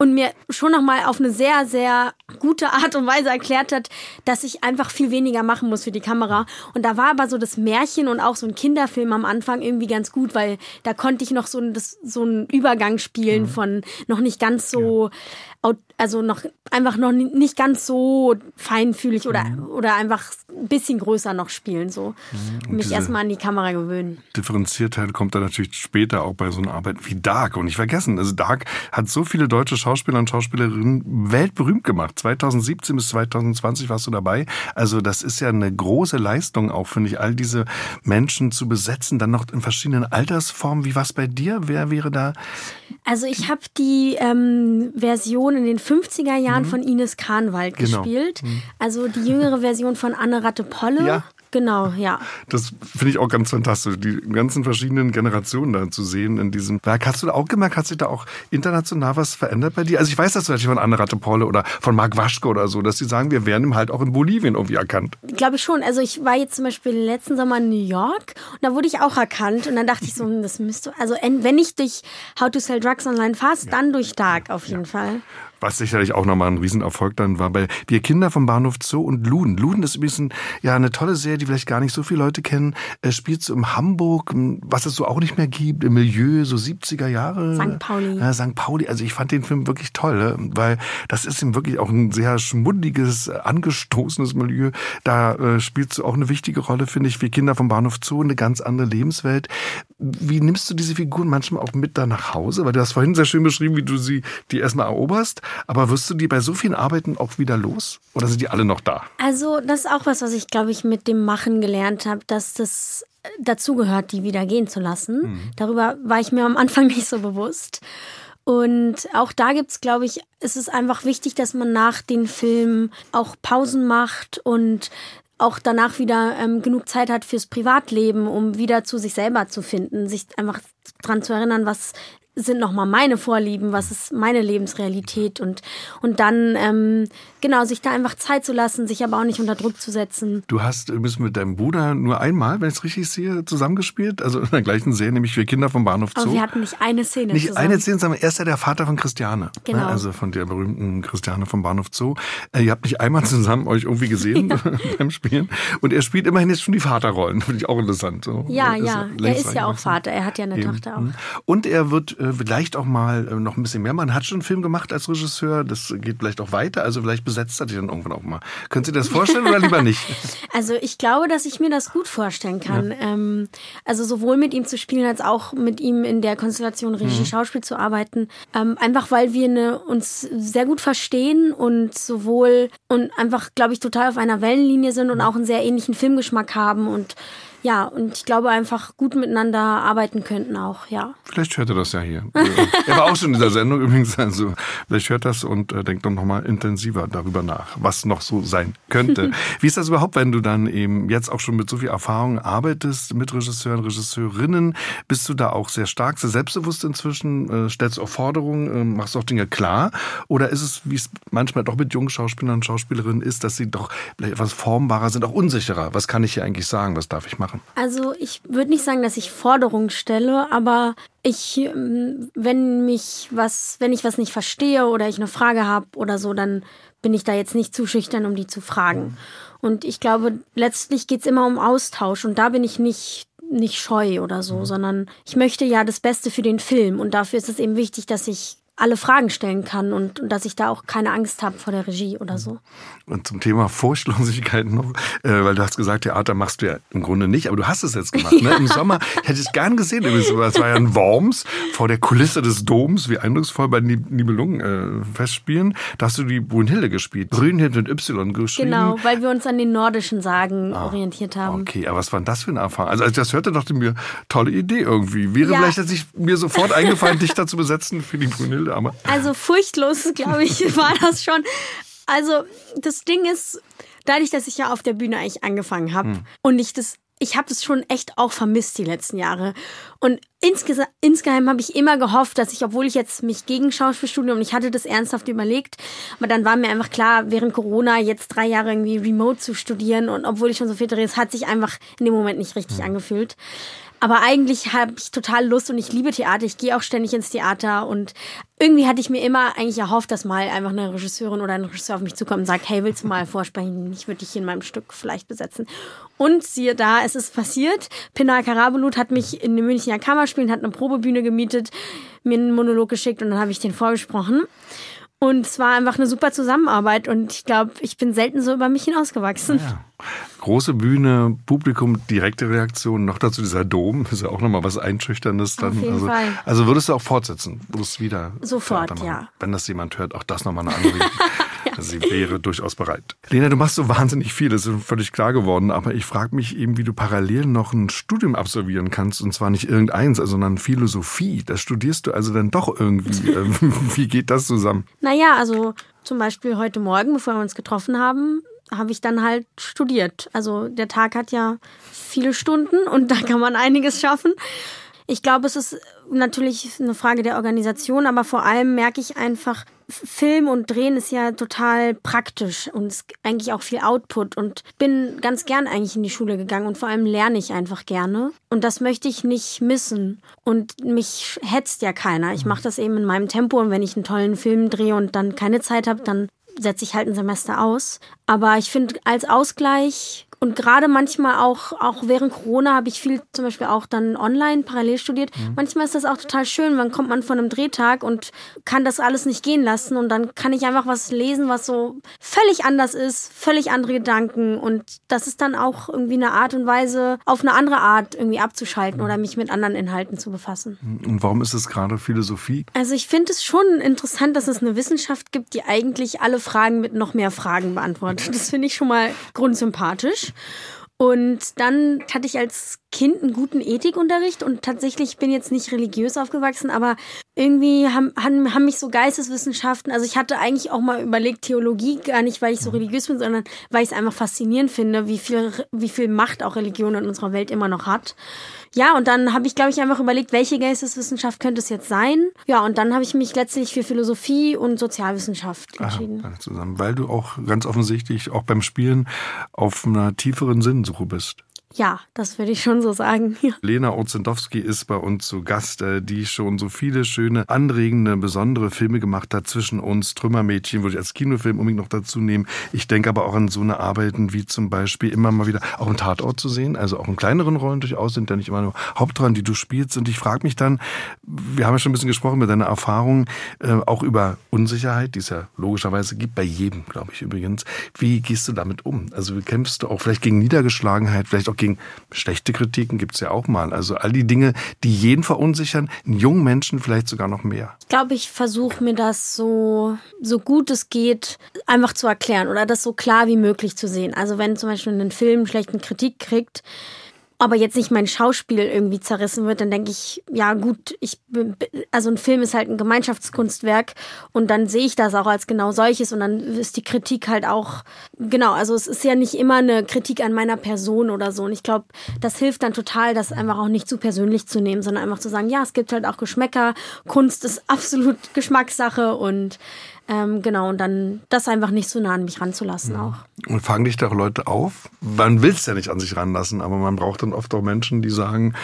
und mir schon nochmal auf eine sehr, sehr gute Art und Weise erklärt hat, dass ich einfach viel weniger machen muss für die Kamera. Und da war aber so das Märchen und auch so ein Kinderfilm am Anfang irgendwie ganz gut, weil da konnte ich noch so, das, so einen Übergang spielen mhm. von noch nicht ganz so also noch einfach noch nicht ganz so feinfühlig oder, mhm. oder einfach ein bisschen größer noch spielen, so. Mhm. Mich erstmal an die Kamera gewöhnen. Differenziertheit kommt dann natürlich später auch bei so einer Arbeit wie Dark. Und nicht vergessen, also Dark hat so viele deutsche Schauspieler und Schauspielerinnen weltberühmt gemacht. 2017 bis 2020 warst du dabei. Also das ist ja eine große Leistung auch, finde ich, all diese Menschen zu besetzen, dann noch in verschiedenen Altersformen. Wie war es bei dir? Wer wäre da? Also ich habe die ähm, Version in den 50er Jahren mhm. von Ines Kahnwald genau. gespielt. Mhm. Also die jüngere Version von Anne Ratte Polle. Ja. Genau, ja. Das finde ich auch ganz fantastisch, die ganzen verschiedenen Generationen da zu sehen in diesem Werk. Hast du da auch gemerkt, hat sich da auch international was verändert bei dir? Also ich weiß das natürlich von Anne Rattepolle oder von Marc Waschke oder so, dass sie sagen, wir werden halt auch in Bolivien irgendwie erkannt. Glaube ich schon. Also ich war jetzt zum Beispiel letzten Sommer in New York und da wurde ich auch erkannt und dann dachte ich so, hm, das müsste, also wenn ich durch How to Sell Drugs Online fast, ja. dann durch Dark auf jeden ja. Fall. Was sicherlich auch nochmal ein Riesenerfolg dann war bei Wir Kinder vom Bahnhof Zoo und Luden. Luden ist übrigens ein, ja eine tolle Serie, die vielleicht gar nicht so viele Leute kennen. Es spielt so in Hamburg, was es so auch nicht mehr gibt, im Milieu, so 70er Jahre. St. Pauli. Ja, St. Pauli. Also ich fand den Film wirklich toll, ne? weil das ist ihm wirklich auch ein sehr schmuddiges, angestoßenes Milieu. Da äh, spielt es auch eine wichtige Rolle, finde ich. Wir Kinder vom Bahnhof Zoo, eine ganz andere Lebenswelt. Wie nimmst du diese Figuren manchmal auch mit da nach Hause? Weil du hast vorhin sehr schön beschrieben, wie du sie die erstmal eroberst. Aber wirst du die bei so vielen Arbeiten auch wieder los? Oder sind die alle noch da? Also, das ist auch was, was ich, glaube ich, mit dem Machen gelernt habe, dass das dazugehört, die wieder gehen zu lassen. Mhm. Darüber war ich mir am Anfang nicht so bewusst. Und auch da gibt es, glaube ich, ist es einfach wichtig, dass man nach den Filmen auch Pausen macht und auch danach wieder ähm, genug Zeit hat fürs Privatleben, um wieder zu sich selber zu finden, sich einfach daran zu erinnern, was sind nochmal meine Vorlieben, was ist meine Lebensrealität und, und dann, ähm, genau, sich da einfach Zeit zu lassen, sich aber auch nicht unter Druck zu setzen. Du hast übrigens mit deinem Bruder nur einmal, wenn ich es richtig sehe, zusammengespielt, also in der gleichen Serie, nämlich wir Kinder vom Bahnhof Zoo. Aber wir hatten nicht eine Szene Nicht zusammen. eine Szene, sondern er ist ja der Vater von Christiane. Ne? Genau. Also von der berühmten Christiane vom Bahnhof Zoo. Äh, ihr habt nicht einmal zusammen euch irgendwie gesehen ja. beim Spielen und er spielt immerhin jetzt schon die Vaterrollen, finde ich auch interessant. So. Ja, er ja, er ist ja auch Vater, er hat ja eine Eben. Tochter auch. Und er wird äh, vielleicht auch mal äh, noch ein bisschen mehr. Man hat schon einen Film gemacht als Regisseur, das geht vielleicht auch weiter, also vielleicht besetzt er dich dann irgendwann auch mal. Können Sie das vorstellen oder lieber nicht? Also ich glaube, dass ich mir das gut vorstellen kann. Ja. Ähm, also sowohl mit ihm zu spielen, als auch mit ihm in der Konstellation Regie-Schauspiel mhm. zu arbeiten. Ähm, einfach weil wir eine, uns sehr gut verstehen und sowohl und einfach, glaube ich, total auf einer Wellenlinie sind und mhm. auch einen sehr ähnlichen Filmgeschmack haben und ja, und ich glaube einfach gut miteinander arbeiten könnten auch, ja. Vielleicht hört er das ja hier. er war auch schon in dieser Sendung übrigens, also vielleicht hört das und äh, denkt dann nochmal intensiver darüber nach, was noch so sein könnte. Wie ist das überhaupt, wenn du dann eben jetzt auch schon mit so viel Erfahrung arbeitest, mit Regisseuren, Regisseurinnen, bist du da auch sehr stark, sehr selbstbewusst inzwischen, äh, stellst auch Forderungen, äh, machst auch Dinge klar? Oder ist es, wie es manchmal doch mit jungen Schauspielern und Schauspielerinnen ist, dass sie doch vielleicht etwas formbarer sind, auch unsicherer? Was kann ich hier eigentlich sagen? Was darf ich machen? Machen? Also ich würde nicht sagen, dass ich Forderungen stelle, aber ich, ähm, wenn mich was, wenn ich was nicht verstehe oder ich eine Frage habe oder so, dann bin ich da jetzt nicht zu schüchtern, um die zu fragen. Und ich glaube, letztlich geht es immer um Austausch und da bin ich nicht nicht scheu oder so, mhm. sondern ich möchte ja das Beste für den Film und dafür ist es eben wichtig, dass ich alle Fragen stellen kann und, und dass ich da auch keine Angst habe vor der Regie oder so. Und zum Thema Furchtlosigkeit noch, äh, weil du hast gesagt, Theater machst du ja im Grunde nicht, aber du hast es jetzt gemacht. Ne? Im Sommer hätte ich es gern gesehen. Es war ja ein Worms vor der Kulisse des Doms, wie eindrucksvoll bei Nibelungen äh, Festspielen. Da hast du die Brunhilde gespielt. Brünnhilde mit Y geschrieben. Genau, weil wir uns an den nordischen Sagen ah, orientiert haben. Okay, aber was war denn das für eine Erfahrung? Also als ich das hörte, dachte ich mir, tolle Idee irgendwie. Wäre ja. vielleicht jetzt nicht mir sofort eingefallen, dich da zu besetzen für die Brünnhilde aber. Also furchtlos, glaube ich, war das schon. Also das Ding ist, dadurch, dass ich ja auf der Bühne eigentlich angefangen habe hm. und ich das ich habe es schon echt auch vermisst die letzten Jahre. Und insge insgeheim habe ich immer gehofft, dass ich, obwohl ich jetzt mich gegen Schauspielstudium, ich hatte das ernsthaft überlegt, aber dann war mir einfach klar, während Corona jetzt drei Jahre irgendwie remote zu studieren und obwohl ich schon so viel drehe, es hat sich einfach in dem Moment nicht richtig angefühlt. Aber eigentlich habe ich total Lust und ich liebe Theater. Ich gehe auch ständig ins Theater und irgendwie hatte ich mir immer eigentlich erhofft, dass mal einfach eine Regisseurin oder ein Regisseur auf mich zukommt und sagt, hey, willst du mal vorsprechen? Ich würde dich in meinem Stück vielleicht besetzen. Und siehe da, es ist passiert. Pinar Karabulut hat mich in den Münchner Kammerspielen, hat eine Probebühne gemietet, mir einen Monolog geschickt und dann habe ich den vorgesprochen. Und es war einfach eine super Zusammenarbeit und ich glaube, ich bin selten so über mich hinausgewachsen. Ja. Große Bühne, Publikum, direkte Reaktion, noch dazu dieser Dom, ist ja auch nochmal was Einschüchterndes dann. Auf jeden also, Fall. also würdest du auch fortsetzen, würdest wieder Sofort, ja. Wenn das jemand hört, auch das nochmal eine Anregung. Sie wäre durchaus bereit. Lena, du machst so wahnsinnig viel, das ist völlig klar geworden, aber ich frage mich eben, wie du parallel noch ein Studium absolvieren kannst und zwar nicht irgendeins, sondern Philosophie. Das studierst du also dann doch irgendwie. Äh, wie geht das zusammen? Naja, also zum Beispiel heute Morgen, bevor wir uns getroffen haben, habe ich dann halt studiert. Also der Tag hat ja viele Stunden und da kann man einiges schaffen. Ich glaube, es ist natürlich eine Frage der Organisation, aber vor allem merke ich einfach, Film und Drehen ist ja total praktisch und ist eigentlich auch viel Output und bin ganz gern eigentlich in die Schule gegangen und vor allem lerne ich einfach gerne und das möchte ich nicht missen und mich hetzt ja keiner. Ich mache das eben in meinem Tempo und wenn ich einen tollen Film drehe und dann keine Zeit habe, dann setze ich halt ein Semester aus. Aber ich finde, als Ausgleich und gerade manchmal auch, auch während Corona habe ich viel zum Beispiel auch dann online parallel studiert. Manchmal ist das auch total schön. Dann kommt man von einem Drehtag und kann das alles nicht gehen lassen. Und dann kann ich einfach was lesen, was so völlig anders ist, völlig andere Gedanken. Und das ist dann auch irgendwie eine Art und Weise, auf eine andere Art irgendwie abzuschalten oder mich mit anderen Inhalten zu befassen. Und warum ist es gerade Philosophie? Also ich finde es schon interessant, dass es eine Wissenschaft gibt, die eigentlich alle Fragen mit noch mehr Fragen beantwortet. Das finde ich schon mal grundsympathisch. Und dann hatte ich als Kind einen guten Ethikunterricht und tatsächlich bin jetzt nicht religiös aufgewachsen, aber irgendwie haben, haben, haben mich so Geisteswissenschaften, also ich hatte eigentlich auch mal überlegt, Theologie gar nicht, weil ich so religiös bin, sondern weil ich es einfach faszinierend finde, wie viel, wie viel Macht auch Religion in unserer Welt immer noch hat. Ja, und dann habe ich, glaube ich, einfach überlegt, welche Geisteswissenschaft könnte es jetzt sein. Ja, und dann habe ich mich letztlich für Philosophie und Sozialwissenschaft entschieden. Aha, zusammen, weil du auch ganz offensichtlich auch beim Spielen auf einer tieferen Sinnsuche bist. Ja, das würde ich schon so sagen. Lena Ozendowski ist bei uns zu Gast, äh, die schon so viele schöne, anregende, besondere Filme gemacht hat zwischen uns. Trümmermädchen würde ich als Kinofilm unbedingt noch dazu nehmen. Ich denke aber auch an so eine Arbeiten wie zum Beispiel immer mal wieder auch einen Tatort zu sehen, also auch in kleineren Rollen durchaus sind ja nicht immer nur Hauptrollen, die du spielst. Und ich frage mich dann, wir haben ja schon ein bisschen gesprochen mit deiner Erfahrung, äh, auch über Unsicherheit, die es ja logischerweise gibt, bei jedem, glaube ich übrigens. Wie gehst du damit um? Also kämpfst du auch vielleicht gegen Niedergeschlagenheit, vielleicht auch gegen schlechte Kritiken gibt es ja auch mal. Also all die Dinge, die jeden verunsichern, einen jungen Menschen vielleicht sogar noch mehr. Ich glaube, ich versuche mir das so, so gut es geht, einfach zu erklären oder das so klar wie möglich zu sehen. Also wenn zum Beispiel ein Film schlechten Kritik kriegt, aber jetzt nicht mein Schauspiel irgendwie zerrissen wird, dann denke ich, ja gut, ich bin, also ein Film ist halt ein Gemeinschaftskunstwerk und dann sehe ich das auch als genau solches und dann ist die Kritik halt auch, genau, also es ist ja nicht immer eine Kritik an meiner Person oder so und ich glaube, das hilft dann total, das einfach auch nicht zu persönlich zu nehmen, sondern einfach zu sagen, ja, es gibt halt auch Geschmäcker, Kunst ist absolut Geschmackssache und ähm, genau, und dann das einfach nicht so nah an mich ranzulassen auch. Und fangen dich doch Leute auf. Man will es ja nicht an sich ranlassen, aber man braucht dann oft auch Menschen, die sagen,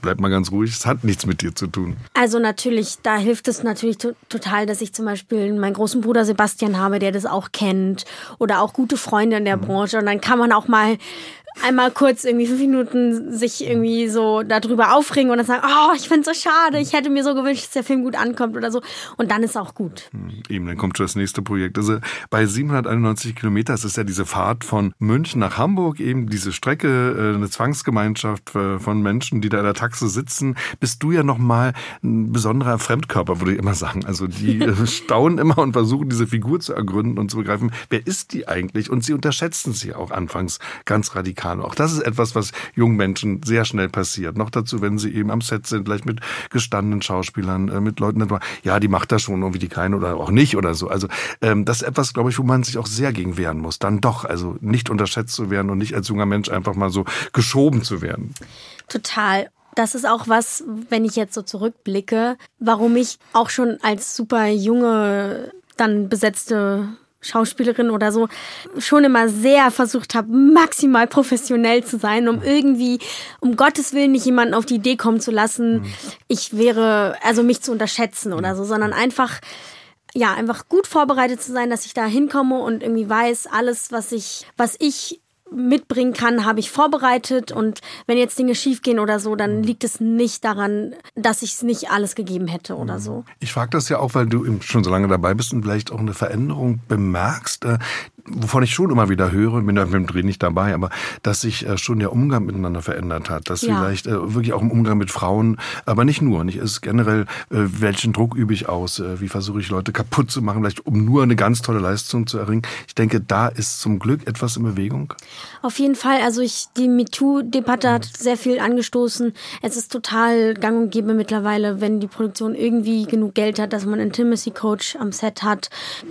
bleib mal ganz ruhig, es hat nichts mit dir zu tun. Also natürlich, da hilft es natürlich to total, dass ich zum Beispiel meinen großen Bruder Sebastian habe, der das auch kennt oder auch gute Freunde in der Branche und dann kann man auch mal einmal kurz irgendwie fünf Minuten sich irgendwie so darüber aufregen und dann sagen, oh, ich finde es so schade, ich hätte mir so gewünscht, dass der Film gut ankommt oder so. Und dann ist auch gut. Eben, dann kommt schon das nächste Projekt. Also bei 791 Kilometer, das ist ja diese Fahrt von München nach Hamburg, eben diese Strecke, äh, eine Zwangsgemeinschaft äh, von Menschen, die da in der Taxe sitzen, bist du ja nochmal ein besonderer Fremdkörper, würde ich immer sagen. Also die äh, staunen immer und versuchen, diese Figur zu ergründen und zu begreifen, wer ist die eigentlich? Und sie unterschätzen sie auch anfangs ganz radikal radikal. Auch das ist etwas, was jungen Menschen sehr schnell passiert. Noch dazu, wenn sie eben am Set sind, vielleicht mit gestandenen Schauspielern, äh, mit Leuten, ja, die macht das schon irgendwie die keine oder auch nicht oder so. Also ähm, das ist etwas, glaube ich, wo man sich auch sehr gegen wehren muss. Dann doch, also nicht unterschätzt zu werden und nicht als junger Mensch einfach mal so geschoben zu werden. Total. Das ist auch was, wenn ich jetzt so zurückblicke, warum ich auch schon als super junge, dann besetzte Schauspielerin oder so schon immer sehr versucht habe, maximal professionell zu sein, um irgendwie, um Gottes Willen nicht jemanden auf die Idee kommen zu lassen, mhm. ich wäre, also mich zu unterschätzen oder so, sondern einfach, ja, einfach gut vorbereitet zu sein, dass ich da hinkomme und irgendwie weiß, alles, was ich, was ich mitbringen kann, habe ich vorbereitet. Und wenn jetzt Dinge schiefgehen oder so, dann liegt es nicht daran, dass ich es nicht alles gegeben hätte oder so. Ich frage das ja auch, weil du schon so lange dabei bist und vielleicht auch eine Veränderung bemerkst, äh, wovon ich schon immer wieder höre, bin da mit dem Dreh nicht dabei, aber dass sich äh, schon der Umgang miteinander verändert hat, dass ja. vielleicht äh, wirklich auch im Umgang mit Frauen, aber nicht nur, nicht ist generell, welchen Druck übe ich aus, wie versuche ich Leute kaputt zu machen, vielleicht um nur eine ganz tolle Leistung zu erringen. Ich denke, da ist zum Glück etwas in Bewegung. Auf jeden Fall. Also ich, die MeToo-Debatte hat sehr viel angestoßen. Es ist total gang und gäbe mittlerweile, wenn die Produktion irgendwie genug Geld hat, dass man einen Intimacy-Coach am Set hat.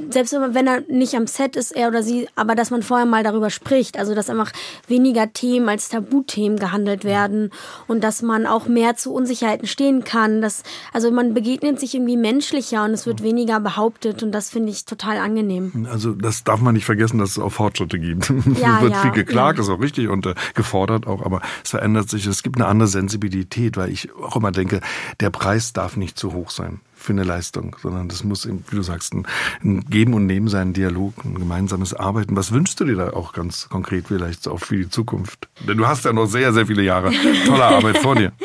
Selbst wenn er nicht am Set ist, er oder sie, aber dass man vorher mal darüber spricht. Also dass einfach weniger Themen als Tabuthemen gehandelt werden und dass man auch mehr zu Unsicherheiten stehen kann. Dass, also man begegnet sich irgendwie menschlicher und es wird weniger behauptet und das finde ich total angenehm. Also das darf man nicht vergessen, dass es auch Fortschritte gibt. Ja, wird ja, viel geklagt, ja. ist auch richtig und äh, gefordert auch, aber es verändert sich. Es gibt eine andere Sensibilität, weil ich auch immer denke, der Preis darf nicht zu hoch sein für eine Leistung, sondern das muss, wie du sagst, ein, ein Geben und Nehmen sein, ein Dialog, ein gemeinsames Arbeiten. Was wünschst du dir da auch ganz konkret vielleicht auch für die Zukunft? Denn du hast ja noch sehr, sehr viele Jahre tolle Arbeit vor dir.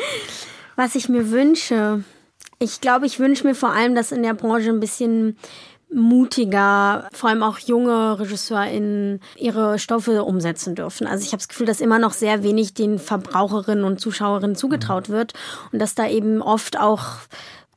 Was ich mir wünsche, ich glaube, ich wünsche mir vor allem, dass in der Branche ein bisschen mutiger, vor allem auch junge RegisseurInnen ihre Stoffe umsetzen dürfen. Also ich habe das Gefühl, dass immer noch sehr wenig den Verbraucherinnen und Zuschauerinnen zugetraut wird und dass da eben oft auch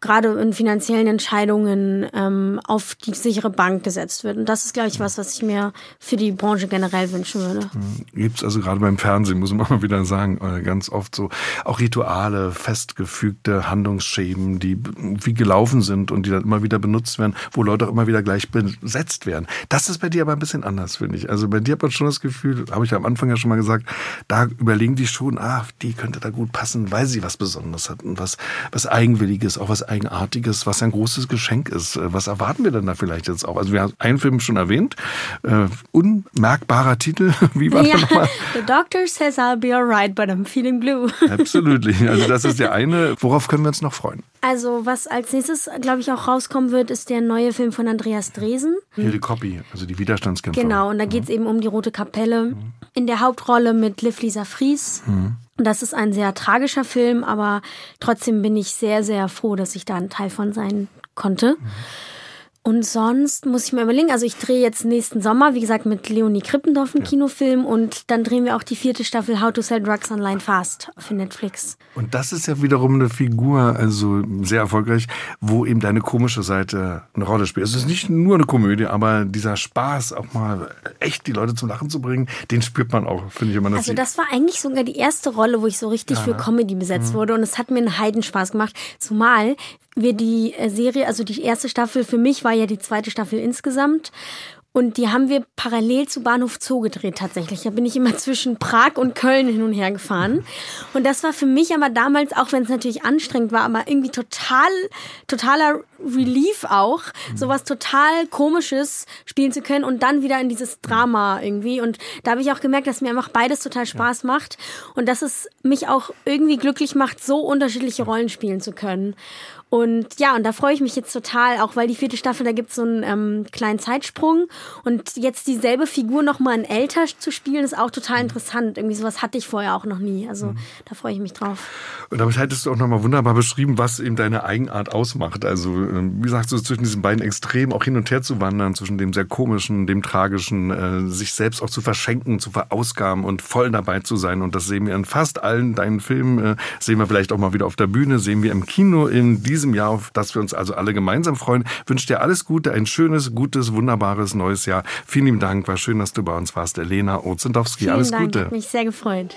gerade in finanziellen Entscheidungen ähm, auf die sichere Bank gesetzt wird. Und das ist, glaube ich, was, was ich mir für die Branche generell wünschen würde. Hm. Gibt es also gerade beim Fernsehen, muss man mal wieder sagen, äh, ganz oft so auch Rituale, festgefügte Handlungsschemen, die wie gelaufen sind und die dann immer wieder benutzt werden, wo Leute auch immer wieder gleich besetzt werden. Das ist bei dir aber ein bisschen anders, finde ich. Also bei dir hat man schon das Gefühl, habe ich ja am Anfang ja schon mal gesagt, da überlegen die schon, ah, die könnte da gut passen, weil sie was Besonderes hat und was, was Eigenwilliges, auch was Eigenartiges, was ein großes Geschenk ist. Äh, was erwarten wir denn da vielleicht jetzt auch? Also wir haben einen Film schon erwähnt, äh, unmerkbarer Titel, wie war ja, der nochmal? The doctor says I'll be alright, but I'm feeling blue. Absolutely. Also das ist der eine. Worauf können wir uns noch freuen? Also was als nächstes, glaube ich, auch rauskommen wird, ist der neue Film von Andreas Dresen. Hilde Coppi, also die Widerstandskämpfer. Genau, und da geht es mhm. eben um die Rote Kapelle. Mhm. In der Hauptrolle mit Liv Lisa Fries. Mhm. Das ist ein sehr tragischer Film, aber trotzdem bin ich sehr, sehr froh, dass ich da ein Teil von sein konnte. Mhm. Und sonst muss ich mir überlegen, also ich drehe jetzt nächsten Sommer, wie gesagt, mit Leonie Krippendorf einen ja. Kinofilm und dann drehen wir auch die vierte Staffel How to Sell Drugs Online Fast für Netflix. Und das ist ja wiederum eine Figur, also sehr erfolgreich, wo eben deine komische Seite eine Rolle spielt. Es ist nicht nur eine Komödie, aber dieser Spaß, auch mal echt die Leute zum Lachen zu bringen, den spürt man auch, finde ich immer. Also das war eigentlich sogar die erste Rolle, wo ich so richtig ja, für Comedy besetzt mhm. wurde und es hat mir einen Heidenspaß gemacht, zumal wir die äh, Serie, also die erste Staffel für mich war ja die zweite Staffel insgesamt. Und die haben wir parallel zu Bahnhof Zoo gedreht tatsächlich. Da bin ich immer zwischen Prag und Köln hin und her gefahren. Und das war für mich aber damals, auch wenn es natürlich anstrengend war, aber irgendwie total, totaler Relief auch, sowas total komisches spielen zu können und dann wieder in dieses Drama irgendwie. Und da habe ich auch gemerkt, dass mir einfach beides total Spaß macht und dass es mich auch irgendwie glücklich macht, so unterschiedliche Rollen spielen zu können. Und ja, und da freue ich mich jetzt total, auch weil die vierte Staffel, da gibt es so einen ähm, kleinen Zeitsprung. Und jetzt dieselbe Figur nochmal in älter zu spielen, ist auch total mhm. interessant. Irgendwie sowas hatte ich vorher auch noch nie. Also mhm. da freue ich mich drauf. Und damit hättest du auch nochmal wunderbar beschrieben, was eben deine Eigenart ausmacht. Also wie sagst du, zwischen diesen beiden Extremen auch hin und her zu wandern, zwischen dem sehr komischen, dem tragischen, äh, sich selbst auch zu verschenken, zu verausgaben und voll dabei zu sein. Und das sehen wir in fast allen deinen Filmen, äh, sehen wir vielleicht auch mal wieder auf der Bühne, sehen wir im Kino in diesem Jahr, auf das wir uns also alle gemeinsam freuen. Wünsche dir alles Gute, ein schönes, gutes, wunderbares neues Jahr. Vielen lieben Dank, war schön, dass du bei uns warst, Elena Ozendowski. Alles Dank, Gute. Hat mich sehr gefreut.